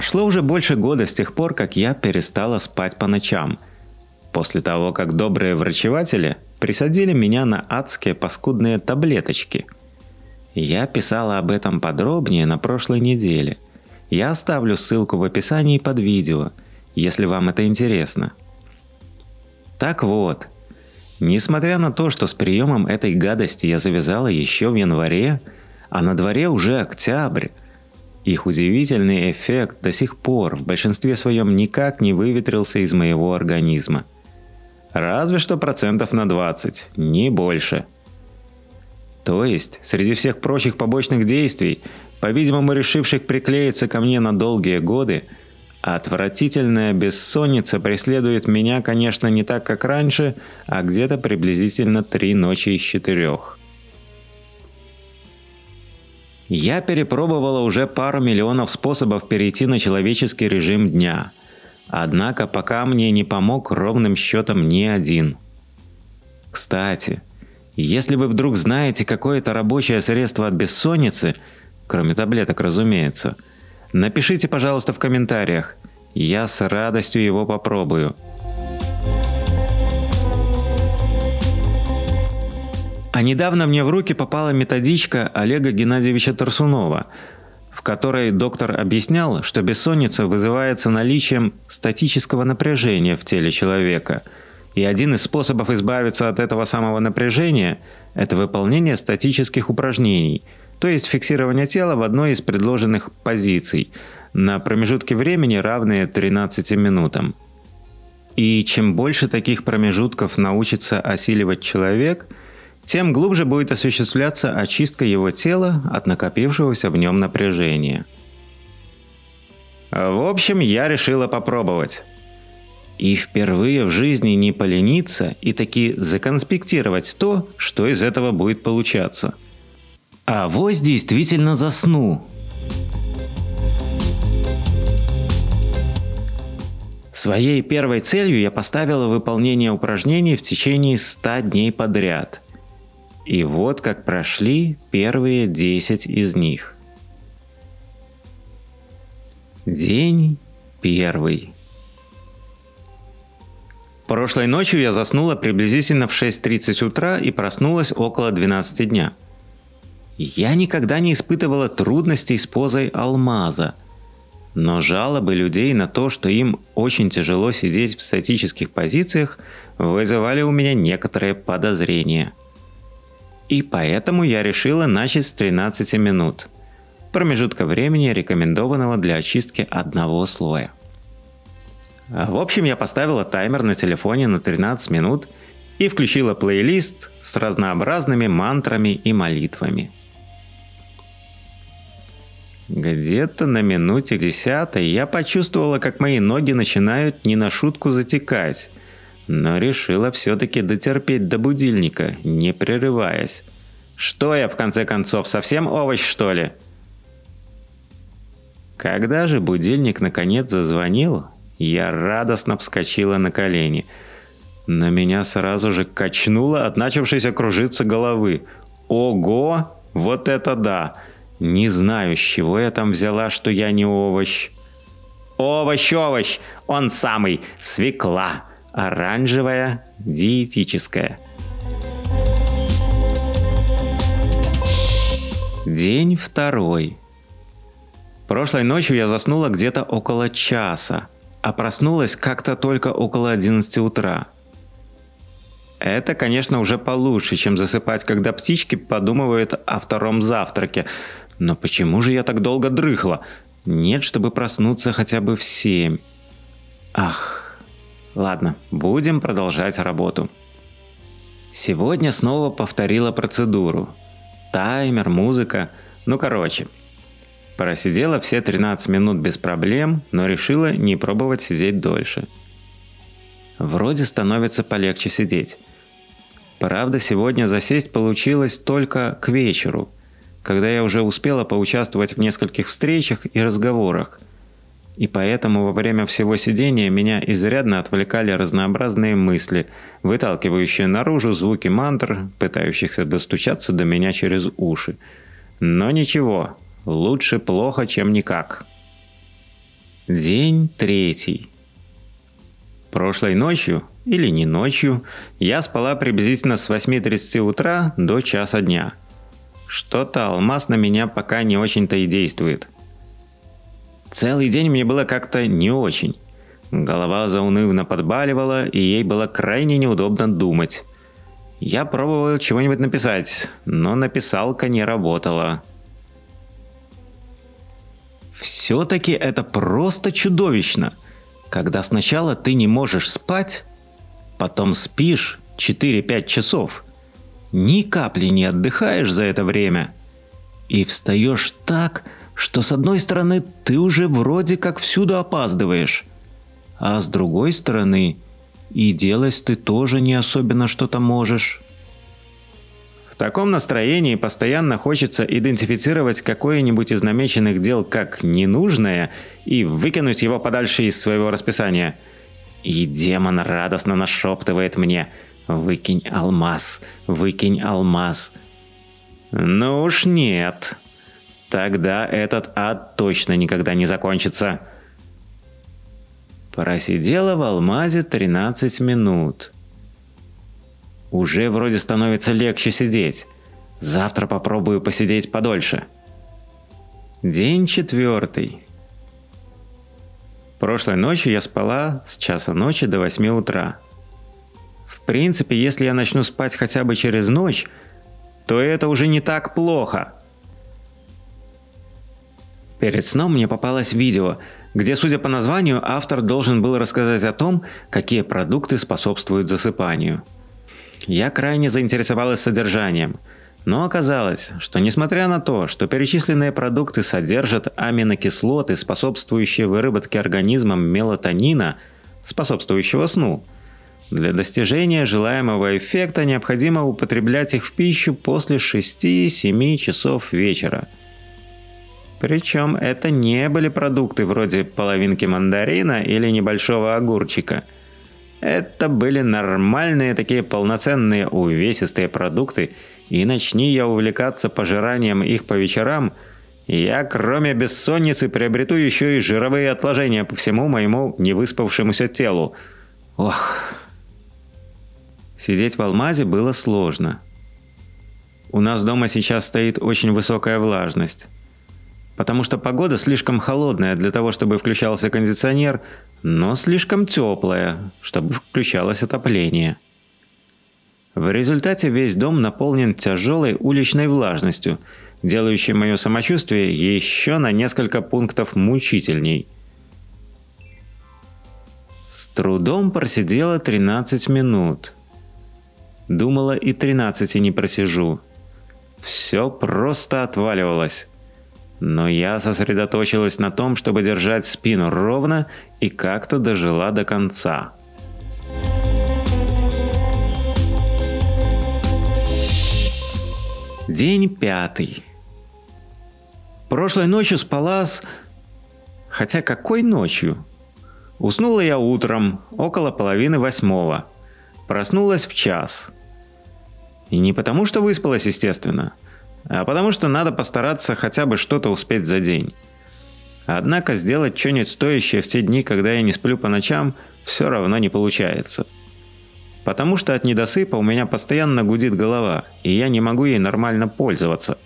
Прошло уже больше года с тех пор, как я перестала спать по ночам. После того, как добрые врачеватели присадили меня на адские паскудные таблеточки. Я писала об этом подробнее на прошлой неделе. Я оставлю ссылку в описании под видео, если вам это интересно. Так вот, несмотря на то, что с приемом этой гадости я завязала еще в январе, а на дворе уже октябрь, их удивительный эффект до сих пор в большинстве своем никак не выветрился из моего организма. Разве что процентов на 20, не больше. То есть, среди всех прочих побочных действий, по-видимому решивших приклеиться ко мне на долгие годы, отвратительная бессонница преследует меня, конечно, не так, как раньше, а где-то приблизительно три ночи из четырех. Я перепробовала уже пару миллионов способов перейти на человеческий режим дня. Однако пока мне не помог ровным счетом ни один. Кстати, если вы вдруг знаете какое-то рабочее средство от бессонницы, кроме таблеток, разумеется, напишите, пожалуйста, в комментариях. Я с радостью его попробую. А недавно мне в руки попала методичка Олега Геннадьевича Тарсунова, в которой доктор объяснял, что бессонница вызывается наличием статического напряжения в теле человека. И один из способов избавиться от этого самого напряжения – это выполнение статических упражнений, то есть фиксирование тела в одной из предложенных позиций на промежутке времени, равные 13 минутам. И чем больше таких промежутков научится осиливать человек – тем глубже будет осуществляться очистка его тела от накопившегося в нем напряжения. В общем, я решила попробовать. И впервые в жизни не полениться и таки законспектировать то, что из этого будет получаться. А вось действительно засну. Своей первой целью я поставила выполнение упражнений в течение 100 дней подряд – и вот как прошли первые 10 из них. День первый. Прошлой ночью я заснула приблизительно в 6.30 утра и проснулась около 12 дня. Я никогда не испытывала трудностей с позой алмаза, но жалобы людей на то, что им очень тяжело сидеть в статических позициях, вызывали у меня некоторые подозрения – и поэтому я решила начать с 13 минут. Промежутка времени, рекомендованного для очистки одного слоя. В общем, я поставила таймер на телефоне на 13 минут и включила плейлист с разнообразными мантрами и молитвами. Где-то на минуте десятой я почувствовала, как мои ноги начинают не на шутку затекать, но решила все-таки дотерпеть до будильника, не прерываясь. Что я, в конце концов, совсем овощ, что ли? Когда же будильник наконец зазвонил, я радостно вскочила на колени. На меня сразу же качнуло от начавшейся кружиться головы. Ого! Вот это да! Не знаю, с чего я там взяла, что я не овощ. Овощ, овощ! Он самый! Свекла! Оранжевая, диетическая. День второй. Прошлой ночью я заснула где-то около часа, а проснулась как-то только около 11 утра. Это, конечно, уже получше, чем засыпать, когда птички подумывают о втором завтраке. Но почему же я так долго дрыхла? Нет, чтобы проснуться хотя бы в семь. Ах, Ладно, будем продолжать работу. Сегодня снова повторила процедуру. Таймер, музыка. Ну короче. Просидела все 13 минут без проблем, но решила не пробовать сидеть дольше. Вроде становится полегче сидеть. Правда, сегодня засесть получилось только к вечеру, когда я уже успела поучаствовать в нескольких встречах и разговорах – и поэтому во время всего сидения меня изрядно отвлекали разнообразные мысли, выталкивающие наружу звуки мантр, пытающихся достучаться до меня через уши. Но ничего, лучше плохо, чем никак. День третий. Прошлой ночью, или не ночью, я спала приблизительно с 8.30 утра до часа дня. Что-то алмаз на меня пока не очень-то и действует. Целый день мне было как-то не очень. Голова заунывно подбаливала, и ей было крайне неудобно думать. Я пробовал чего-нибудь написать, но написалка не работала. Все-таки это просто чудовищно. Когда сначала ты не можешь спать, потом спишь 4-5 часов, ни капли не отдыхаешь за это время и встаешь так, что с одной стороны ты уже вроде как всюду опаздываешь, а с другой стороны и делать ты тоже не особенно что-то можешь таком настроении постоянно хочется идентифицировать какое-нибудь из намеченных дел как ненужное и выкинуть его подальше из своего расписания. И демон радостно нашептывает мне «Выкинь алмаз, выкинь алмаз». Ну уж нет. Тогда этот ад точно никогда не закончится. Просидела в алмазе 13 минут. Уже вроде становится легче сидеть. Завтра попробую посидеть подольше. День четвертый. Прошлой ночью я спала с часа ночи до 8 утра. В принципе, если я начну спать хотя бы через ночь, то это уже не так плохо. Перед сном мне попалось видео, где, судя по названию, автор должен был рассказать о том, какие продукты способствуют засыпанию – я крайне заинтересовалась содержанием, но оказалось, что несмотря на то, что перечисленные продукты содержат аминокислоты, способствующие выработке организмом мелатонина, способствующего сну, для достижения желаемого эффекта необходимо употреблять их в пищу после 6-7 часов вечера. Причем это не были продукты вроде половинки мандарина или небольшого огурчика – это были нормальные такие полноценные увесистые продукты, и начни я увлекаться пожиранием их по вечерам, я кроме бессонницы приобрету еще и жировые отложения по всему моему невыспавшемуся телу. Ох. Сидеть в алмазе было сложно. У нас дома сейчас стоит очень высокая влажность. Потому что погода слишком холодная для того, чтобы включался кондиционер, но слишком теплая, чтобы включалось отопление. В результате весь дом наполнен тяжелой уличной влажностью, делающей мое самочувствие еще на несколько пунктов мучительней. С трудом просидела 13 минут. Думала и 13 не просижу. Все просто отваливалось. Но я сосредоточилась на том, чтобы держать спину ровно и как-то дожила до конца. День пятый. Прошлой ночью спала с... Хотя какой ночью? Уснула я утром, около половины восьмого. Проснулась в час. И не потому, что выспалась, естественно – потому что надо постараться хотя бы что-то успеть за день. Однако сделать что-нибудь стоящее в те дни, когда я не сплю по ночам, все равно не получается. Потому что от недосыпа у меня постоянно гудит голова, и я не могу ей нормально пользоваться.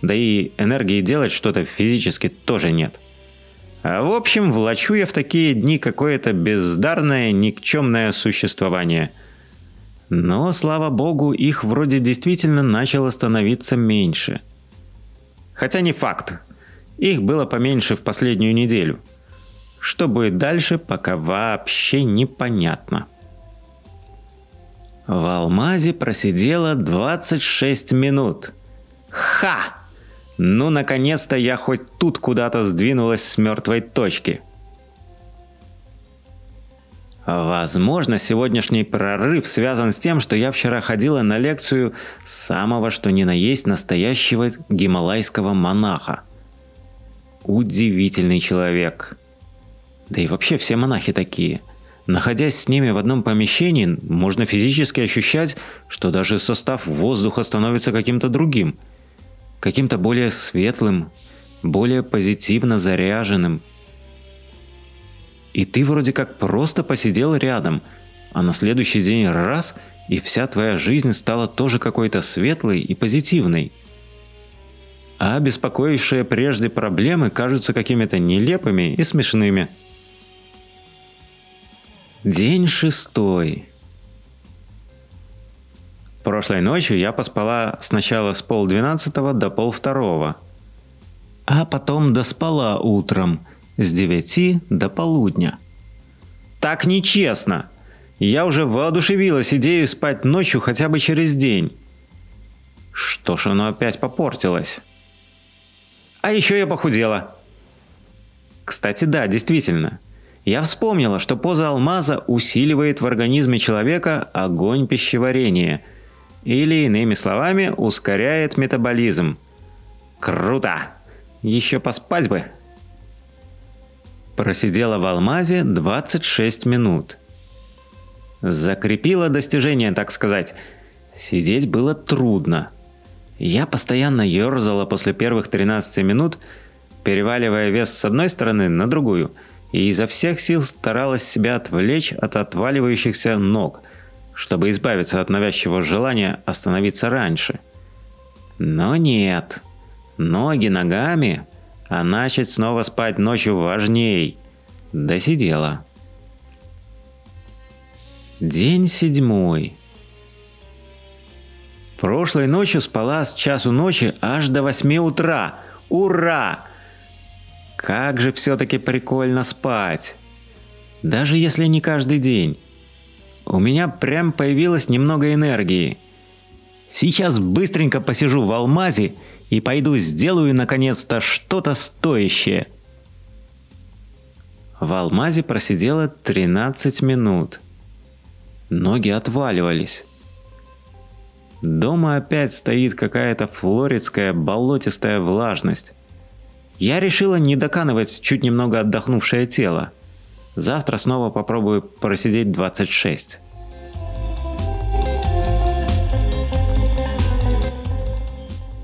Да и энергии делать что-то физически тоже нет. А в общем, влачу я в такие дни какое-то бездарное, никчемное существование – но, слава богу, их вроде действительно начало становиться меньше. Хотя не факт. Их было поменьше в последнюю неделю. Что будет дальше, пока вообще непонятно. В Алмазе просидела 26 минут. Ха! Ну, наконец-то я хоть тут куда-то сдвинулась с мертвой точки – Возможно, сегодняшний прорыв связан с тем, что я вчера ходила на лекцию самого что ни на есть настоящего гималайского монаха. Удивительный человек. Да и вообще все монахи такие. Находясь с ними в одном помещении, можно физически ощущать, что даже состав воздуха становится каким-то другим. Каким-то более светлым, более позитивно заряженным – И ты вроде как просто посидел рядом, а на следующий день раз, и вся твоя жизнь стала тоже какой-то светлой и позитивной. А беспокоившие прежде проблемы кажутся какими-то нелепыми и смешными. День шестой. Прошлой ночью я поспала сначала с полдвенадцатого до полвторого, а потом доспала утром с девяти до полудня. Так нечестно! Я уже воодушевилась идею спать ночью хотя бы через день. Что ж оно опять попортилось? А еще я похудела. Кстати, да, действительно. Я вспомнила, что поза алмаза усиливает в организме человека огонь пищеварения – или, иными словами, ускоряет метаболизм. Круто! Еще поспать бы. Просидела в алмазе 26 минут. Закрепила достижение, так сказать. Сидеть было трудно. Я постоянно ерзала после первых 13 минут, переваливая вес с одной стороны на другую, и изо всех сил старалась себя отвлечь от отваливающихся ног – чтобы избавиться от навязчивого желания остановиться раньше. Но нет. Ноги ногами, а начать снова спать ночью важней. Досидела. День седьмой. Прошлой ночью спала с часу ночи аж до восьми утра. Ура! Как же все-таки прикольно спать. Даже если не каждый день у меня прям появилось немного энергии. Сейчас быстренько посижу в алмазе и пойду сделаю наконец-то что-то стоящее. В алмазе просидела 13 минут. Ноги отваливались. Дома опять стоит какая-то флоридская болотистая влажность. Я решила не доканывать чуть немного отдохнувшее тело – Завтра снова попробую просидеть 26.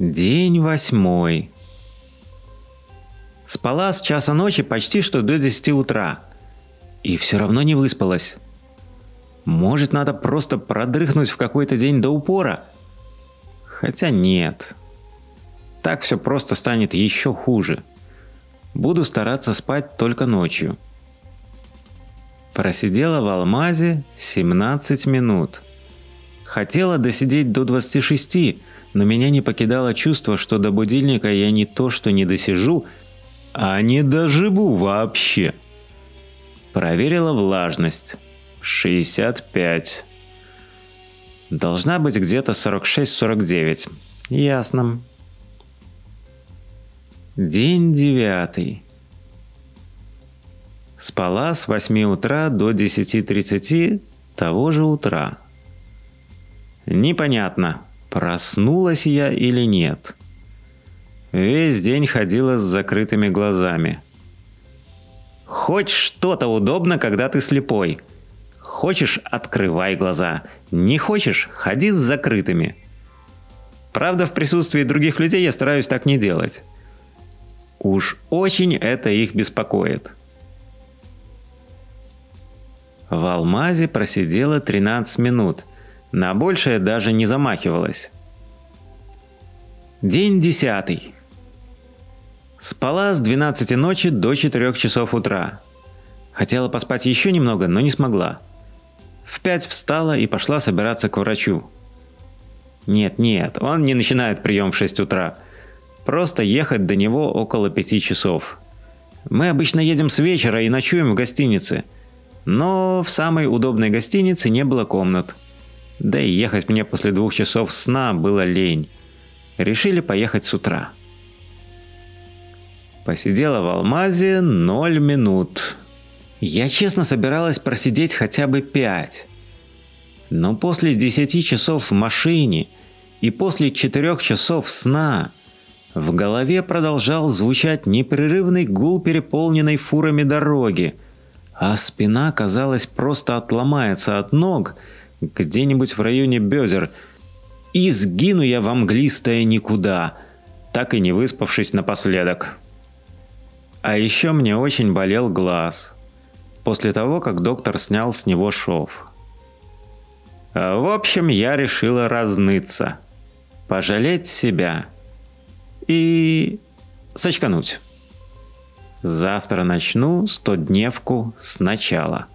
День восьмой. Спала с часа ночи почти что до 10 утра. И все равно не выспалась. Может, надо просто продрыхнуть в какой-то день до упора? Хотя нет. Так все просто станет еще хуже. Буду стараться спать только ночью. Просидела в Алмазе 17 минут. Хотела досидеть до 26, но меня не покидало чувство, что до будильника я не то что не досижу, а не доживу вообще. Проверила влажность. 65. Должна быть где-то 46-49. Ясно. День девятый. Спала с 8 утра до 10.30 того же утра. Непонятно, проснулась я или нет. Весь день ходила с закрытыми глазами. Хоть что-то удобно, когда ты слепой. Хочешь – открывай глаза. Не хочешь – ходи с закрытыми. Правда, в присутствии других людей я стараюсь так не делать. Уж очень это их беспокоит – в алмазе просидела 13 минут. На большее даже не замахивалась. День десятый. Спала с 12 ночи до 4 часов утра. Хотела поспать еще немного, но не смогла. В 5 встала и пошла собираться к врачу. Нет, нет, он не начинает прием в 6 утра. Просто ехать до него около 5 часов. Мы обычно едем с вечера и ночуем в гостинице – но в самой удобной гостинице не было комнат. Да и ехать мне после двух часов сна было лень. Решили поехать с утра. Посидела в Алмазе ноль минут. Я честно собиралась просидеть хотя бы пять. Но после десяти часов в машине и после четырех часов сна в голове продолжал звучать непрерывный гул переполненной фурами дороги – а спина, казалось, просто отломается от ног где-нибудь в районе бедер, и сгину я в мглистое никуда, так и не выспавшись напоследок. А еще мне очень болел глаз. после того, как доктор снял с него шов. В общем, я решила разныться, пожалеть себя и сочкануть. Завтра начну стодневку сначала.